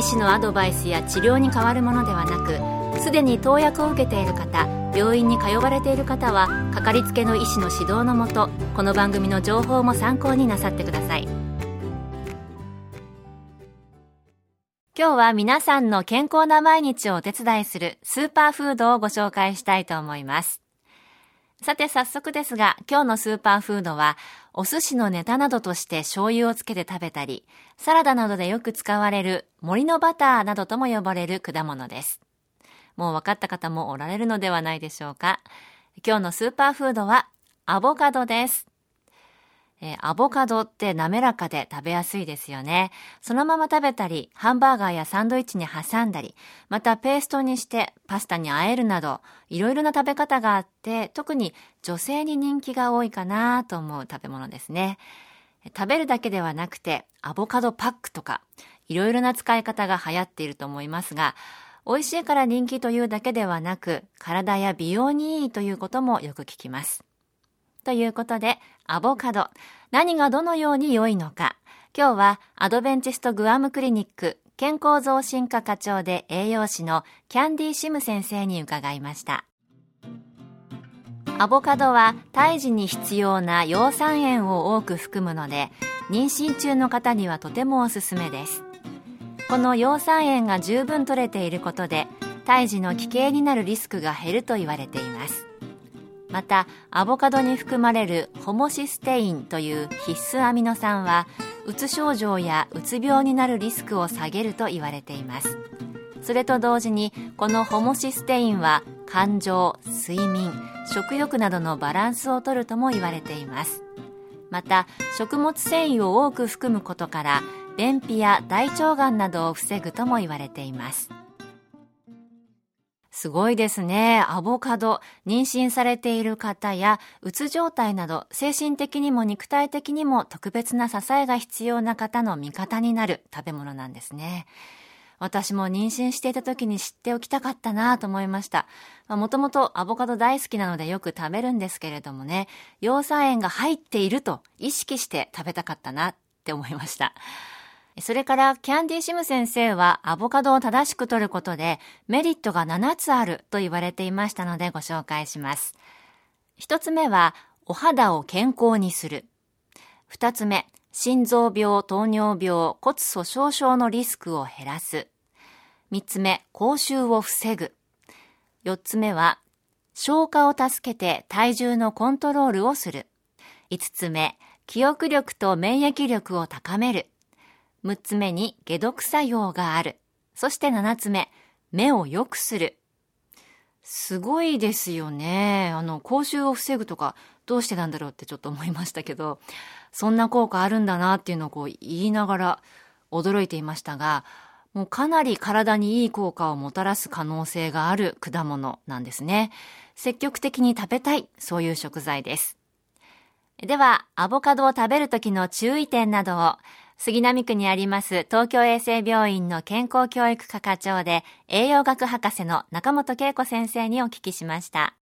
医師のアドバイスや治療に変わるものではなくすでに投薬を受けている方病院に通われている方はかかりつけの医師の指導のもとこの番組の情報も参考になさってください。今日は皆さんの健康な毎日をお手伝いするスーパーフードをご紹介したいと思います。さて早速ですが今日のスーパーフードはお寿司のネタなどとして醤油をつけて食べたり、サラダなどでよく使われる森のバターなどとも呼ばれる果物です。もう分かった方もおられるのではないでしょうか。今日のスーパーフードはアボカドです。えー、アボカドって滑らかで食べやすいですよね。そのまま食べたり、ハンバーガーやサンドイッチに挟んだり、またペーストにしてパスタに和えるなど、いろいろな食べ方があって、特に女性に人気が多いかなと思う食べ物ですね。食べるだけではなくて、アボカドパックとか、いろいろな使い方が流行っていると思いますが、美味しいから人気というだけではなく、体や美容にいいということもよく聞きます。ということで、アボカド。何がどのように良いのか。今日はアドベンチストグアムクリニック健康増進課課長で栄養士のキャンディシム先生に伺いました。アボカドは胎児に必要な葉酸塩を多く含むので、妊娠中の方にはとてもおすすめです。この葉酸塩が十分取れていることで、胎児の危険になるリスクが減ると言われています。またアボカドに含まれるホモシステインという必須アミノ酸はうつ症状やうつ病になるリスクを下げると言われています。それと同時にこのホモシステインは感情睡眠食欲などのバランスをとるとも言われています。また食物繊維を多く含むことから便秘や大腸がんなどを防ぐとも言われています。すごいですね。アボカド。妊娠されている方や、うつ状態など、精神的にも肉体的にも特別な支えが必要な方の味方になる食べ物なんですね。私も妊娠していた時に知っておきたかったなと思いました。もともとアボカド大好きなのでよく食べるんですけれどもね、葉酸塩が入っていると意識して食べたかったなって思いました。それからキャンディシム先生はアボカドを正しく摂ることでメリットが7つあると言われていましたのでご紹介します。一つ目はお肌を健康にする。二つ目、心臓病、糖尿病、骨粗鬆症のリスクを減らす。三つ目、口臭を防ぐ。四つ目は、消化を助けて体重のコントロールをする。五つ目、記憶力と免疫力を高める。6つ目に解毒作用がある。そして7つ目、目を良くする。すごいですよね。あの、口臭を防ぐとか、どうしてなんだろうってちょっと思いましたけど、そんな効果あるんだなっていうのをこう言いながら驚いていましたが、もうかなり体にいい効果をもたらす可能性がある果物なんですね。積極的に食べたい、そういう食材です。では、アボカドを食べるときの注意点などを、杉並区にあります東京衛生病院の健康教育科課長で栄養学博士の中本恵子先生にお聞きしました。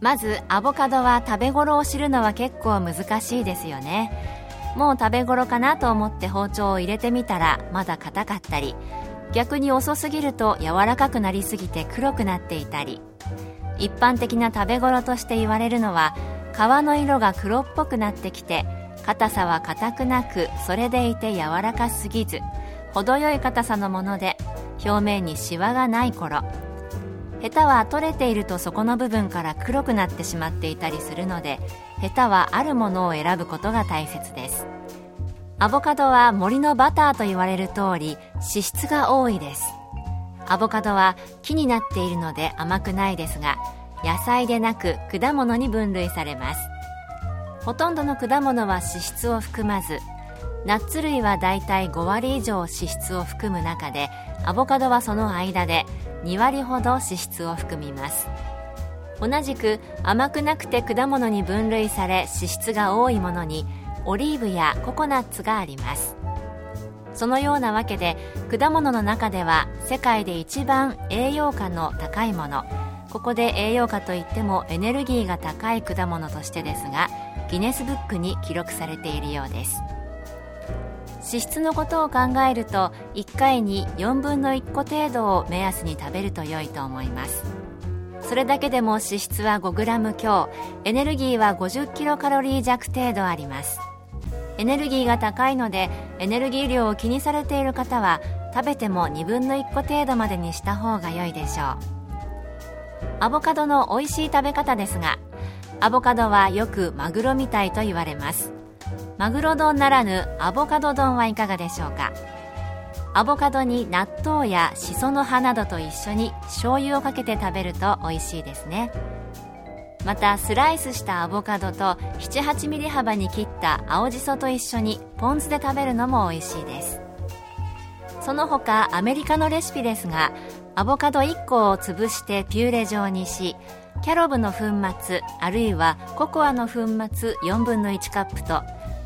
まず、アボカドは食べ頃を知るのは結構難しいですよね。もう食べ頃かなと思って包丁を入れてみたらまだ硬かったり、逆に遅すぎると柔らかくなりすぎて黒くなっていたり、一般的な食べ頃として言われるのは皮の色が黒っぽくなってきて硬さは硬くなくそれでいて柔らかすぎず程よい硬さのもので表面にシワがない頃。ヘタは取れているとそこの部分から黒くなってしまっていたりするのでヘタはあるものを選ぶことが大切です。アボカドは森のバターと言われる通り脂質が多いです。アボカドは木になっているので甘くないですが野菜でなく果物に分類されます。ほとんどの果物は脂質を含まずナッツ類はだいたい5割以上脂質を含む中でアボカドはその間で2割ほど脂質を含みます。同じく甘くなくて果物に分類され脂質が多いものにオリーブやココナッツがあります。そのようなわけで果物の中では世界で一番栄養価の高いものここで栄養価といってもエネルギーが高い果物としてですがギネスブックに記録されているようです。脂質のことを考えると1回に4分の1個程度を目安に食べると良いと思います。それだけでも脂質は 5g 強エネルギーは50キロカロリー弱程度あります。エネルギーが高いのでエネルギー量を気にされている方は食べても2分の1個程度までにした方が良いでしょう。アボカドの美味しい食べ方ですがアボカドはよくマグロみたいと言われます。マグロ丼ならぬアボカド丼はいかがでしょうか？アボカドに納豆やしその葉などと一緒に醤油をかけて食べると美味しいですね。またスライスしたアボカドと78ミリ幅に切った青じそと一緒にポン酢で食べるのも美味しいです。その他アメリカのレシピですがアボカド1個を潰してピューレ状にしキャロブの粉末あるいはココアの粉末4分の1カップと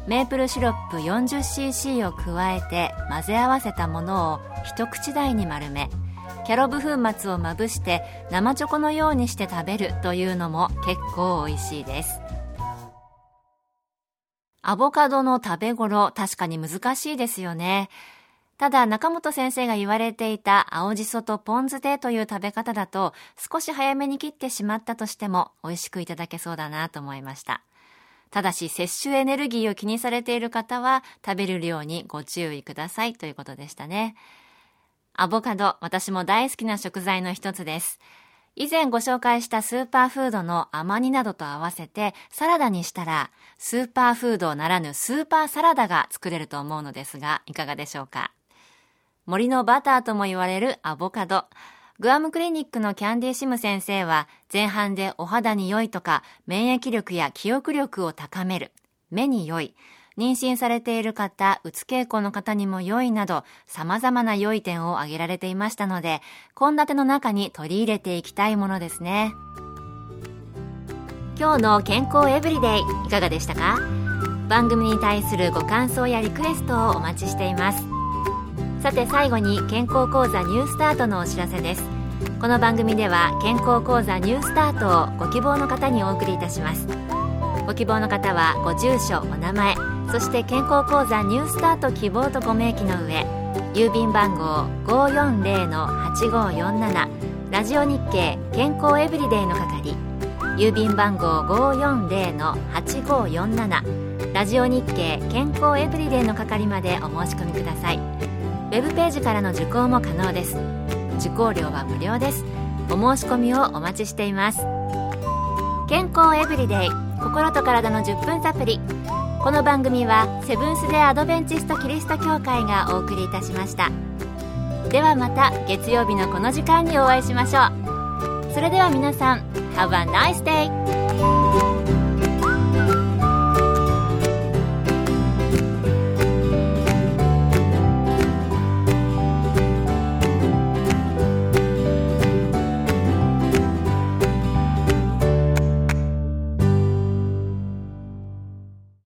メープルシロップ 40cc を加えて混ぜ合わせたものを一口大に丸めキャロブ粉末をまぶして生チョコのようにして食べるというのも結構美味しいです。アボカドの食べ頃確かに難しいですよね。ただ中本先生が言われていた青じそとポン酢でという食べ方だと少し早めに切ってしまったとしても美味しくいただけそうだなと思いました。ただし摂取エネルギーを気にされている方は食べる量にご注意くださいということでしたね。アボカド私も大好きな食材の一つです。以前ご紹介したスーパーフードの甘煮などと合わせてサラダにしたらスーパーフードならぬスーパーサラダが作れると思うのですがいかがでしょうか？森のバターとも言われるアボカド。グアムクリニックのキャンディーシム先生は前半でお肌に良いとか免疫力や記憶力を高める、目に良い、妊娠されている方、うつ傾向の方にも良いなど様々な良い点を挙げられていましたので、献立の中に取り入れていきたいものですね。今日の健康エブリデイいかがでしたか？番組に対するご感想やリクエストをお待ちしています。さて最後に健康講座ニュースタートのお知らせです。この番組では健康講座ニュースタートをご希望の方にお送りいたします。ご希望の方はご住所お名前そして健康講座ニュースタート希望とご明記の上郵便番号540-8547ラジオ日経健康エブリデイの係郵便番号540-8547ラジオ日経健康エブリデイの係までお申し込みください。ウェブページからの受講も可能です。受講料は無料です。お申し込みをお待ちしています。健康エブリデイ心と体の10分サプリこの番組はセブンス・デ・アドベンチスト・キリスト教会がお送りいたしました。ではまた月曜日のこの時間にお会いしましょう。それでは皆さん Have a nice day!